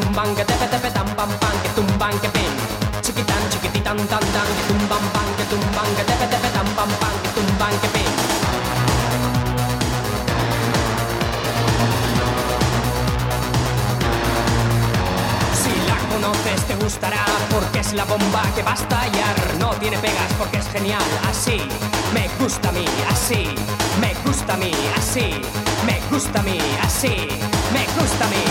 tumban, que tepe tepe tan pam pam, que tumban, que pin. Chiquitán, chiquititán, tan tan, que tumban, pan, que tumban, que tepe tepe tan pam pam, que tumban, que pin. Si la conoces te gustará porque es la bomba que va a estallar. No tiene pegas porque es genial, así me gusta a mí, así me gusta a mí, así me gusta a mí, así me gusta a mí.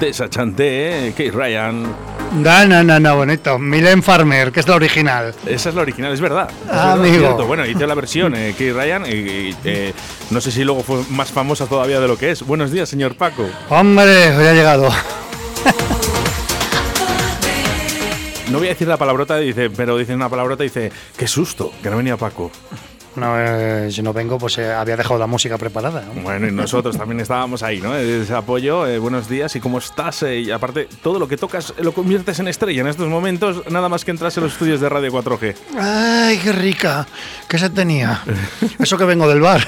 Desachanté, Kate Ryan. No, no, no, no, bonito. Milen Farmer, que es la original. Esa es la original, es verdad. Es Ah, verdad, amigo. Bueno, hice la versión eh, Kate Ryan y, y, eh, no sé si luego fue más famosa todavía de lo que es. Buenos días, señor Paco. Hombre, hoy ha llegado. No voy a decir la palabrota, dice, pero dice una palabrota, dice, qué susto, que no venía Paco. No, eh, si no vengo, pues eh, había dejado la música preparada. ¿no? Bueno, y nosotros también estábamos ahí, ¿no? Ese apoyo, eh, buenos días y cómo estás. Eh, y aparte, todo lo que tocas eh, lo conviertes en estrella en estos momentos, nada más que entras en los estudios de Radio 4G. Ay, qué rica. ¿Qué se tenía? Eso que vengo del bar.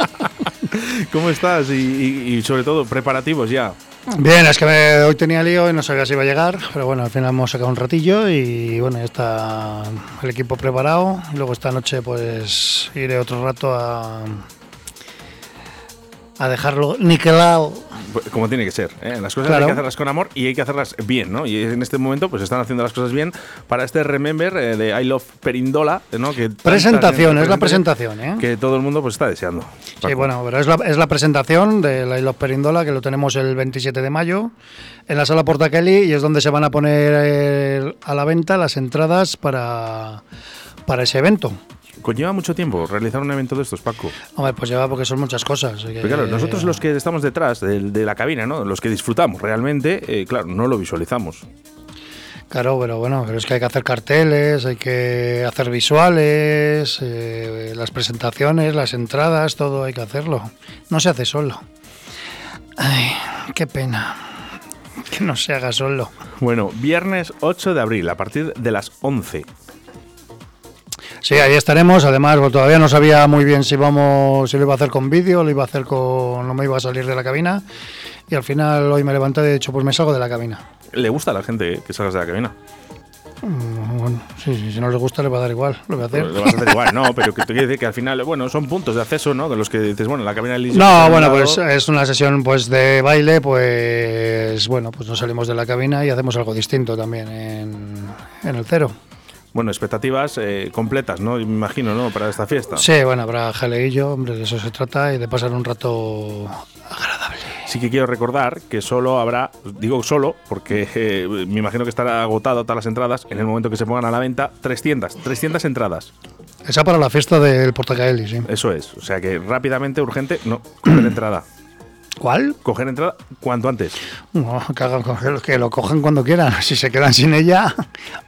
¿Cómo estás? Y, y- y sobre todo, preparativos ya. Bien, es que hoy tenía lío y no sabía si iba a llegar, pero bueno, al final hemos sacado un ratillo y bueno, ya está el equipo preparado. Luego esta noche pues iré otro rato a, a dejarlo niquelado. Pues, Como tiene que ser. ¿eh? Las cosas Claro. hay que hacerlas con amor y hay que hacerlas bien, ¿no? Y en este momento, pues están haciendo las cosas bien para este Remember eh, de I Love Perindola, ¿no? Que Presentación, es la presentación, ¿eh? Que todo el mundo pues está deseando. Sí, bueno, pero es la, es la presentación de la Isla Perindola, que lo tenemos el 27 de mayo, en la sala Porta Kelly, y es donde se van a poner eh, a la venta las entradas para, para ese evento. Conlleva mucho tiempo realizar un evento de estos, Paco. Hombre, pues lleva porque son muchas cosas. Pero claro, nosotros los que estamos detrás de, de la cabina, ¿no? Los que disfrutamos realmente, eh, claro, no lo visualizamos. Claro, pero bueno, pero es que hay que hacer carteles, hay que hacer visuales, eh, las presentaciones, las entradas, todo hay que hacerlo. No se hace solo. Ay, qué pena. Que no se haga solo. Bueno, viernes 8 de abril, a partir de las 11. Sí, ahí estaremos. Además, pues, todavía no sabía muy bien si vamos, si lo iba a hacer con vídeo, lo iba a hacer con, no me iba a salir de la cabina. Y al final hoy me levanté y he dicho, pues me salgo de la cabina. Le gusta a la gente eh, que salgas de la cabina. Mm, Bueno, sí, sí, si no les gusta, les va a dar igual. Lo voy a hacer. Vas a hacer igual, no, pero que te quiere decir que al final, bueno, son puntos de acceso, ¿no? De los que dices, bueno, la cabina del está No, bueno, lado. pues es una sesión pues de baile, pues bueno, pues nos salimos de la cabina y hacemos algo distinto también en, en el cero. Bueno, expectativas eh, completas, ¿no? Me imagino, ¿no? Para esta fiesta. Sí, bueno, habrá jaleillo, hombre, de eso se trata y de pasar un rato Sí que quiero recordar que solo habrá, digo solo, porque eh, me imagino que estará agotado todas las entradas en el momento que se pongan a la venta, 300, 300 entradas. Esa para la fiesta del Portacaeli, sí. Eso es. O sea que rápidamente, urgente, no, coger entrada. ¿Cuál? Coger entrada cuanto antes. No, que, hagan- que lo cojan cuando quieran. Si se quedan sin ella.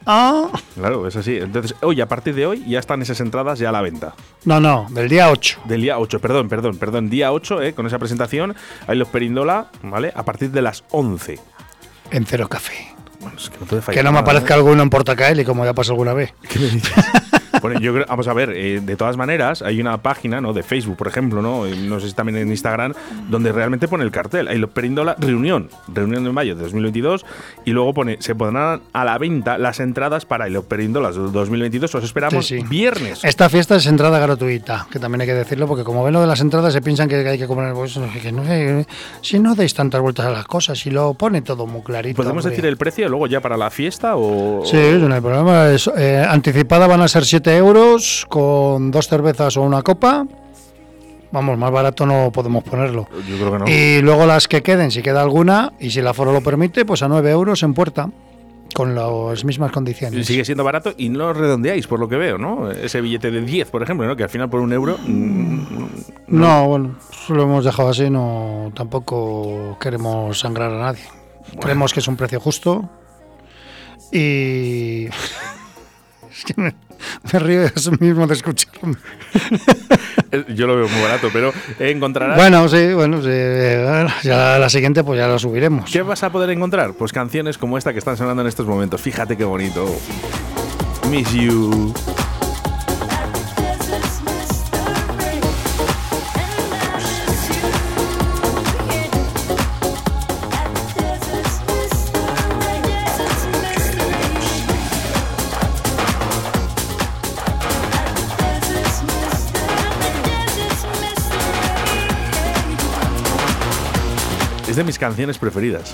ah. Claro, es así. Entonces, hoy, a partir de hoy, ya están esas entradas ya a la venta. No, no, del día 8. Del día 8, perdón, perdón, perdón. Día 8, eh, con esa presentación. Ahí los Perindola, ¿vale? A partir de las 11. En Cero Café. Bueno, es que no puede fallar. Que no me aparezca ¿eh? alguno en Portacaeli, como ya pasó alguna vez. ¿Qué me dices? Bueno, yo creo, vamos a ver, eh, de todas maneras, hay una página, ¿no? De Facebook, por ejemplo, ¿no? No sé si también en Instagram, donde realmente pone el cartel. Ahí lo Perindola, reunión, reunión de mayo de 2022, y luego pone, se pondrán a la venta las entradas para el Perindolas 2022. Os esperamos Sí, sí. viernes. Esta fiesta es entrada gratuita, que también hay que decirlo, porque como ven lo de las entradas se piensan que hay que comer. Pues, que no si no deis tantas vueltas a las cosas, si lo pone todo muy clarito. ¿Podemos hombre. decir el precio luego ya para la fiesta o...? Sí, no hay problema. Es, eh, anticipada van a ser 7 euros con dos cervezas o una copa. Vamos, más barato no podemos ponerlo. Yo creo que no. Y luego las que queden, si queda alguna, y si el aforo lo permite, pues a 9 euros en puerta, con las mismas condiciones. Sigue siendo barato y no redondeáis, por lo que veo, ¿no? Ese billete de 10, por ejemplo, ¿no? Que al final por un euro... mm, No, bueno, lo hemos dejado así, no tampoco queremos sangrar a nadie. Creemos que es un precio justo y es que me, me río de eso mismo de escucharme. Yo lo veo muy barato, pero encontrarás... Bueno, sí, bueno, sí, ya la siguiente pues ya lo subiremos. ¿Qué vas a poder encontrar? Pues canciones como esta que están sonando en estos momentos. Fíjate qué bonito. Miss You. Es de mis canciones preferidas.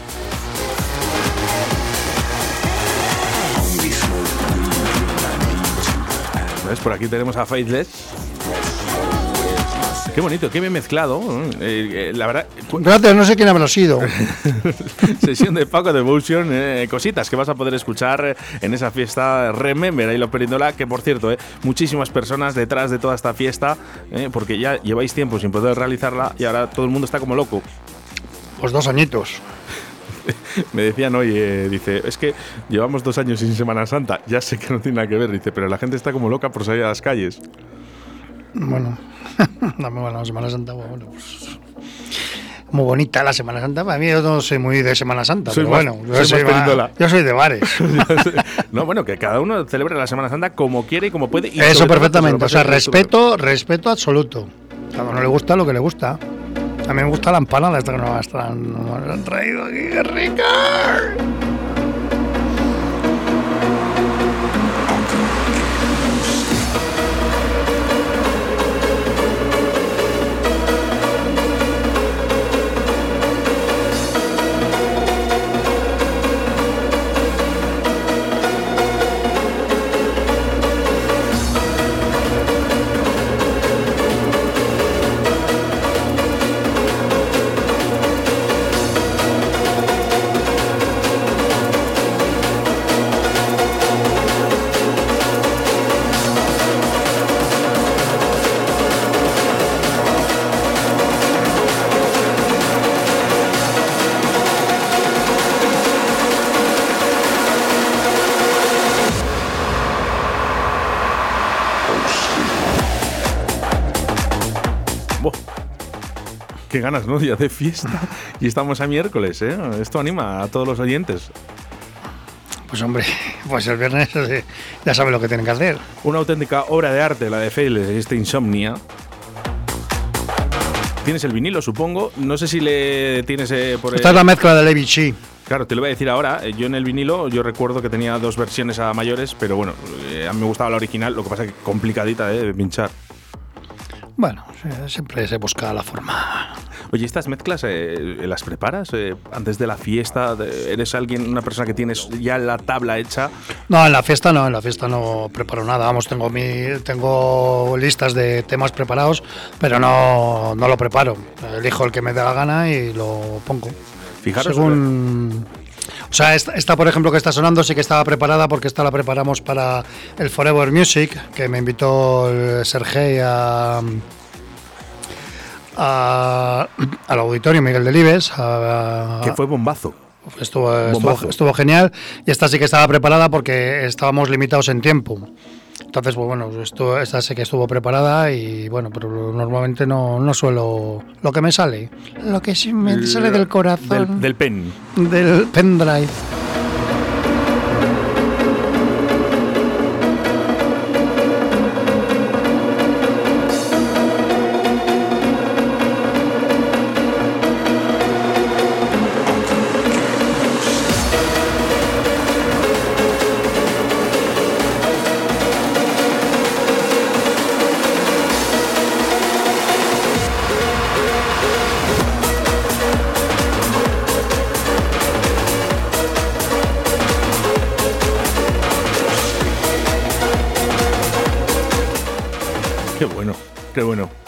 ¿Ves? Por aquí tenemos a Faithless. Qué bonito, qué bien mezclado. Eh, eh, la verdad, Gracias, no sé quién habrá sido. sesión de Paco Devotion, eh, cositas que vas a poder escuchar en esa fiesta Remember ahí lo Perindola, que por cierto, eh, muchísimas personas detrás de toda esta fiesta, eh, porque ya lleváis tiempo sin poder realizarla y ahora todo el mundo está como loco. Pues dos añitos. Me decían hoy, eh, dice, es que llevamos dos años sin Semana Santa, ya sé que no tiene nada que ver, dice, pero la gente está como loca por salir a las calles. Bueno, dame bueno, la Semana Santa, bueno, pues. Muy bonita la Semana Santa. Para mí yo no soy muy de Semana Santa, Soy pero más- bueno, yo soy más yo de bares. no, bueno, que cada uno celebre la Semana Santa como quiere y como puede. y Eso perfectamente. O sea, respeto, respeto absoluto. Cada uno le gusta lo que le gusta. Mí me gusta la empanada esta que nos han traído aquí. ¡Qué rica! Qué ganas, ¿no? Ya de fiesta. Y estamos a miércoles, ¿eh? Esto anima a todos los oyentes. Pues hombre, pues el viernes eh, ya sabe lo que tienen que hacer. Una auténtica obra de arte, la de Failes, este Insomnia. Tienes el vinilo, supongo. No sé si le tienes eh, por Esta el- es la mezcla de Levi Chi. Claro, te lo voy a decir ahora. Eh, Yo en el vinilo, yo recuerdo que tenía dos versiones a mayores, pero bueno, eh, a mí me gustaba la original, lo que pasa es que complicadita eh, de pinchar. Bueno, siempre se busca la forma. Oye, ¿estas mezclas eh, las preparas eh, antes de la fiesta? ¿Eres alguien, una persona que tienes ya la tabla hecha? No, en la fiesta no, en la fiesta no preparo nada. Vamos, tengo mi, tengo listas de temas preparados, pero no, no lo preparo. Elijo el que me dé la gana y lo pongo. Fijaros, Según. O sea, esta, esta, por ejemplo, que está sonando, sí que estaba preparada porque esta la preparamos para el Forever Music, que me invitó el Sergei a. a- al auditorio Miguel Delibes. A, que fue bombazo. Estuvo, estuvo, Bombazo. estuvo genial y esta sí que estaba preparada porque estábamos limitados en tiempo. Entonces, pues bueno, esto, esta sí que estuvo preparada y bueno, pero normalmente no, no suelo lo que me sale. Lo que sí me sale del corazón. Del, del pen. del pendrive.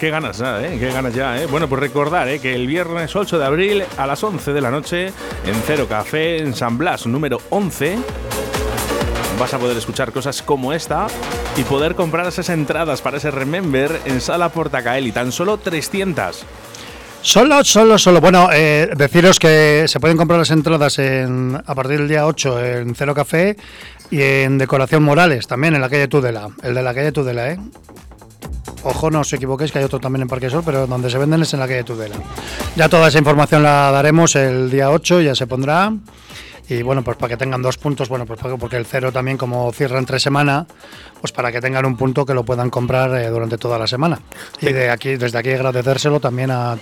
Qué ganas, ¿eh? Qué ganas ya, ¿eh? Bueno, pues recordar, ¿eh? Que el viernes 8 de abril a las 11 de la noche en Cero Café, en San Blas, número 11, vas a poder escuchar cosas como esta y poder comprar esas entradas para ese Remember en Sala Portacaeli. Tan solo 300. Solo, solo, solo. Bueno, eh, deciros que se pueden comprar las entradas en, a partir del día 8 en Cero Café y en Decoración Morales, también en la calle Tudela. El de la calle Tudela, ¿eh? Ojo, no os equivoquéis que hay otro también en Parque Sol, pero donde se venden es en la calle Tudela. Ya toda esa información la daremos el día 8, ya se pondrá. Y bueno, pues para que tengan dos puntos, bueno, pues porque el cero también como cierra entre semana, pues para que tengan un punto que lo puedan comprar eh, durante toda la semana. Y de aquí, desde aquí agradecérselo también a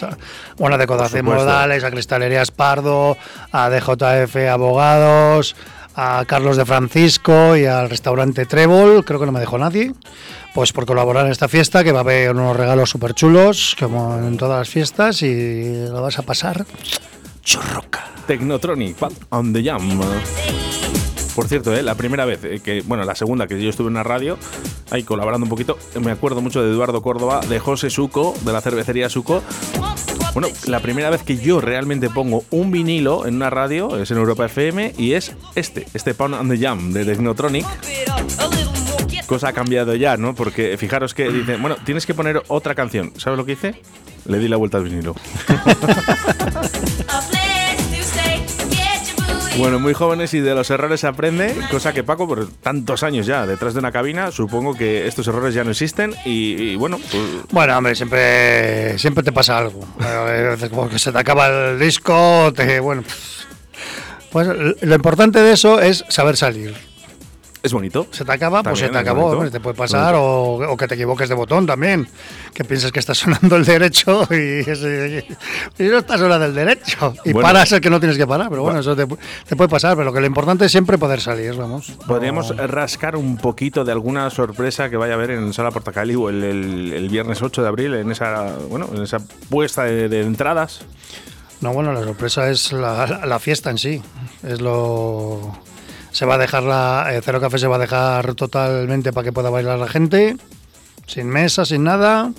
bueno, a supuesto. Modales, a Cristalerías Pardo, a DJF Abogados, a Carlos de Francisco y al restaurante Trébol, creo que no me dejó nadie, pues por colaborar en esta fiesta, que va a haber unos regalos súper chulos, como en todas las fiestas, y lo vas a pasar churroca. Technotronic, on the Jam. Por cierto, ¿eh? la primera vez eh, que, bueno, la segunda que yo estuve en una radio, ahí colaborando un poquito, me acuerdo mucho de Eduardo Córdoba, de José Suco, de la cervecería Suco. Bueno, la primera vez que yo realmente pongo un vinilo en una radio es en Europa FM y es este, este Pound and the Jam de Technotronic. Cosa ha cambiado ya, ¿no? Porque fijaros que dice, bueno, tienes que poner otra canción. ¿Sabes lo que hice? Le di la vuelta al vinilo. Bueno, muy jóvenes y de los errores se aprende, cosa que Paco, por tantos años ya detrás de una cabina, supongo que estos errores ya no existen y, y bueno, pues, Bueno, hombre, siempre, siempre te pasa algo. Eh, Como que se te acaba el disco, te, bueno. Pues lo importante de eso es saber salir. Es bonito. Se te acaba, pues se te acabó. hombre, Te puede pasar o, o que te equivoques de botón también. Que pienses que está sonando el derecho y, no está sonando el derecho. Y Bueno. paras el que no tienes que parar. Pero bueno, eso te, pu- te puede pasar. Pero que lo importante es siempre poder salir, vamos. Podríamos No- rascar un poquito de alguna sorpresa que vaya a haber en Sala Portacali o el, el- el viernes 8 de abril en esa, bueno, en esa puesta de, de entradas. No, bueno, la sorpresa es la, la- la fiesta en sí. Es lo. Se va a dejar la. eh, Cero Café se va a dejar totalmente para que pueda bailar la gente. Sin mesa, sin nada.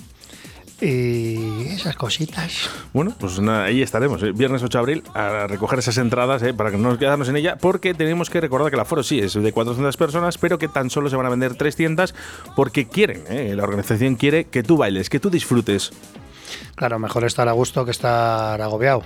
Y esas cositas. Bueno, pues nada, ahí estaremos, ¿eh? viernes 8 de abril, a recoger esas entradas ¿eh? para que no nos quedarnos en ella, porque tenemos que recordar que el aforo sí es de 400 personas, pero que tan solo se van a vender 300 porque quieren, ¿eh? la organización quiere que tú bailes, que tú disfrutes. Claro, mejor estar a gusto que estar agobiado.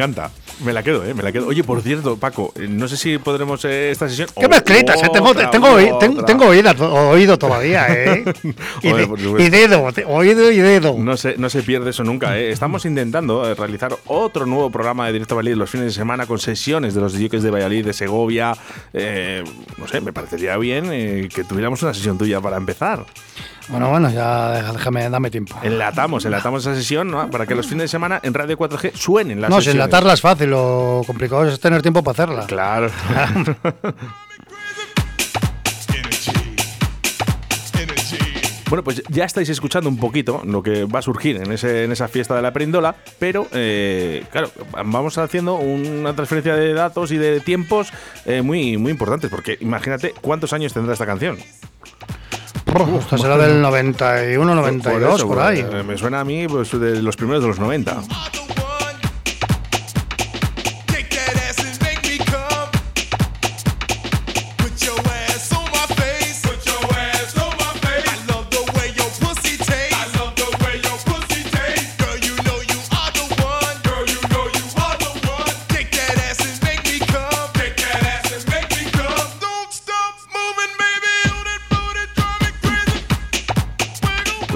Encanta. Me la quedo, ¿eh? Me la quedo. Oye, por cierto, Paco, eh, no sé si podremos eh, esta sesión. ¿Qué mezclitas? eh? Tengo, tengo, tengo oído todavía, ¿eh? y, Joder, de- por supuesto. y dedo, oído y dedo. No se, no se pierde eso nunca. ¿eh? Estamos intentando eh, realizar otro nuevo programa de Directo Valladolid los fines de semana con sesiones de los DJs de Valladolid, de Segovia. Eh, no sé, me parecería bien que tuviéramos una sesión tuya para empezar. Bueno, bueno, ya déjame, dame tiempo. Enlatamos, enlatamos esa sesión ¿no? para que los fines de semana en Radio 4G suenen las No, si sesiones. enlatarla es fácil, lo complicado es tener tiempo para hacerla. Claro. Bueno, pues ya estáis escuchando un poquito lo que va a surgir en, ese, en esa fiesta de la perindola, pero eh, claro, vamos haciendo una transferencia de datos y de tiempos eh, muy, muy importantes, porque imagínate cuántos años tendrá esta canción. Esto será del 91, 92, eso, por ahí. eh, me suena a mí pues, de los primeros de los 90.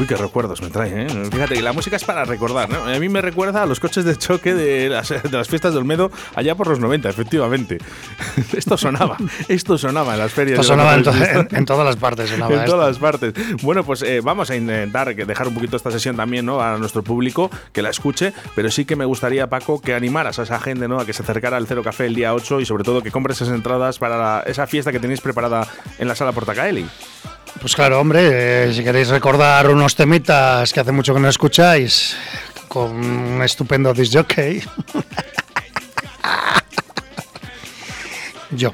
Uy, qué recuerdos me trae, ¿eh? Fíjate que la música es para recordar, ¿no? A mí me recuerda a los coches de choque de las, de las fiestas de Olmedo allá por los 90, efectivamente. esto sonaba, esto sonaba en las ferias. Esto sonaba en, to- en- en todas las partes. Sonaba en esto. todas las partes. Bueno, pues eh, vamos a intentar dejar un poquito esta sesión también ¿no? a nuestro público que la escuche, pero sí que me gustaría, Paco, que animaras a esa gente ¿no? a que se acercara al Cero Café el día 8 y sobre todo que compres esas entradas para la- esa fiesta que tenéis preparada en la sala Portacaeli. Pues claro, hombre, eh, si queréis recordar unos temitas que hace mucho que no escucháis, con un estupendo disc jockey. Yo.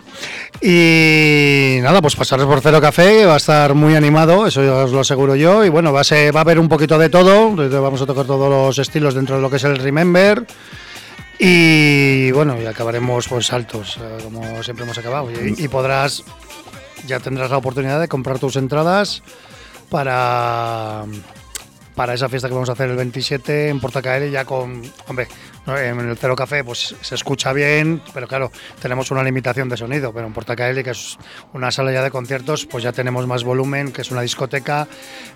Y nada, pues pasaros por Cero Café, va a estar muy animado, eso os lo aseguro yo. Y bueno, va a, ser, va a haber un poquito de todo, vamos a tocar todos los estilos dentro de lo que es el Remember. Y bueno, y acabaremos pues altos, eh, como siempre hemos acabado. Y podrás, ya tendrás la oportunidad de comprar tus entradas para, para esa fiesta que vamos a hacer el 27 en Portacaere, ya con, hombre, ¿no? en el Cero Café pues se escucha bien, pero claro, tenemos una limitación de sonido, pero en Portacaere, que es una sala ya de conciertos, pues ya tenemos más volumen, que es una discoteca,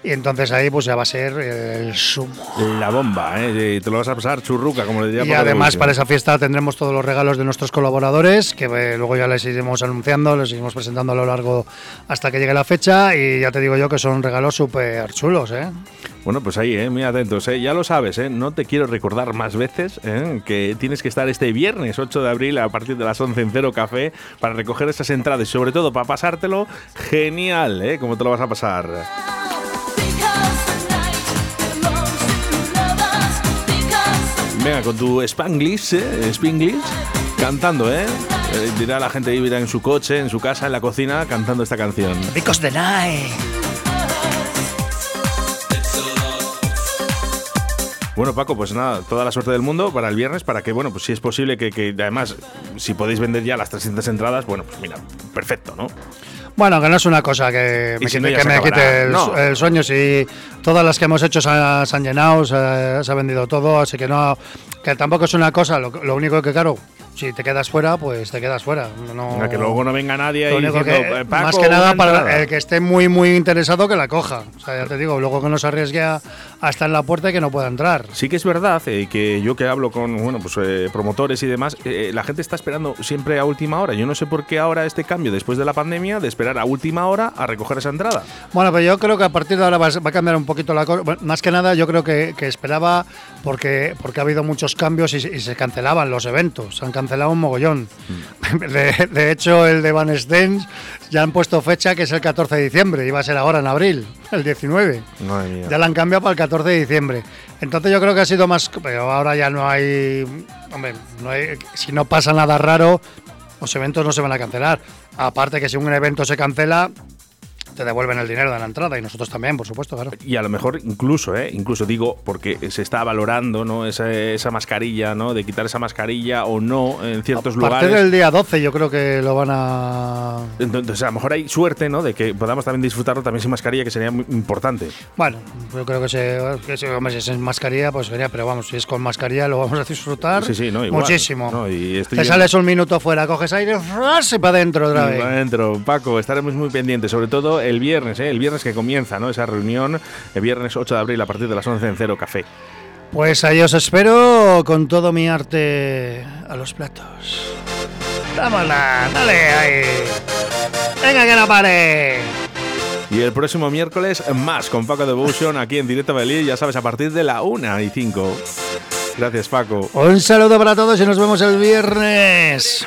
y entonces ahí pues ya va a ser el sumo. La bomba, ¿eh? Te lo vas a pasar churruca, como le diría Y además para esa fiesta tendremos todos los regalos de nuestros colaboradores, que eh, luego ya les iremos anunciando, les iremos presentando a lo largo hasta que llegue la fecha y ya te digo yo que son regalos súper chulos, ¿eh? Bueno, pues ahí, ¿eh? muy atentos. ¿eh? Ya lo sabes, ¿eh? no te quiero recordar más veces ¿eh? Que tienes que estar este viernes 8 de abril a partir de las 11 en Cero Café para recoger esas entradas y sobre todo para pasártelo genial, ¿eh? como te lo vas a pasar. Venga, con tu Spanglish, ¿eh? Spanglish, cantando, ¿eh? Eh, Dirá la gente irá en su coche, en su casa, en la cocina, cantando esta canción. Ricos de night. Bueno, Paco, pues nada, toda la suerte del mundo para el viernes, para que, bueno, pues si es posible que, que además, si podéis vender ya las 300 entradas, bueno, pues mira, perfecto, ¿no? Bueno, que no es una cosa que Y me, si no, quite, ya que me quite el, No. el sueño. Si todas las que hemos hecho se, ha- se han llenado, se, se ha vendido todo, así que no, que tampoco es una cosa. Lo, lo único que, claro, si te quedas fuera, pues te quedas fuera. No, que luego no venga nadie único diciendo, que, "Eh, Paco, más que nada para entrada". el que esté muy muy interesado que la coja. O sea, ya te digo, luego que no se arriesgue a, a estar en la puerta y que no pueda entrar. Sí que es verdad eh, que yo que hablo con bueno pues eh, promotores y demás, eh, la gente está esperando siempre a última hora. Yo no sé por qué ahora este cambio después de la pandemia de esperar a última hora a recoger esa entrada. Bueno, pero yo creo que a partir de ahora va, a- cambiar un poquito la cosa. Bueno, más que nada, yo creo que, que esperaba porque, porque ha habido muchos cambios y, se- y se cancelaban los eventos. Se han cancelado un mogollón. De, de hecho, el de Van Stens ya han puesto fecha que es el 14 de diciembre. Iba a ser ahora en abril, el 19. Madre mía. Ya la han cambiado para el 14 de diciembre. Entonces yo creo que ha sido más... Pero ahora ya no hay... Hombre, no hay- si no pasa nada raro, los eventos no se van a cancelar. Aparte que si un evento se cancela, te devuelven el dinero de la entrada y nosotros también, por supuesto, claro. Y a lo mejor incluso, ¿eh? incluso digo, porque se está valorando ¿no? esa, esa mascarilla, ¿no? de quitar esa mascarilla o no en ciertos A partir lugares. del día 12 yo creo que lo van a... Entonces, a lo mejor hay suerte, ¿no? De que podamos también disfrutarlo también sin mascarilla, que sería muy importante. Bueno, yo creo que, se, que se- hombre, si es en mascarilla, pues sería, pero vamos, si es con mascarilla lo vamos a disfrutar Sí, sí, no, igual. muchísimo. No, y estoy Te sales un minuto fuera, coges aire y para adentro otra vez. Adentro, Paco, estaremos muy pendientes, sobre todo el viernes, ¿eh? el viernes que comienza ¿no? esa reunión, el viernes 8 de abril a partir de las 11 en Cero Café. Pues ahí os espero con todo mi arte a los platos. ¡Vámonos! ¡Dale ahí! ¡Venga que no pare! Y el próximo miércoles más con Paco Devotion aquí en Directo Belí, ya sabes, a partir de la 1 y 5. Gracias, Paco. Un saludo para todos y nos vemos el viernes.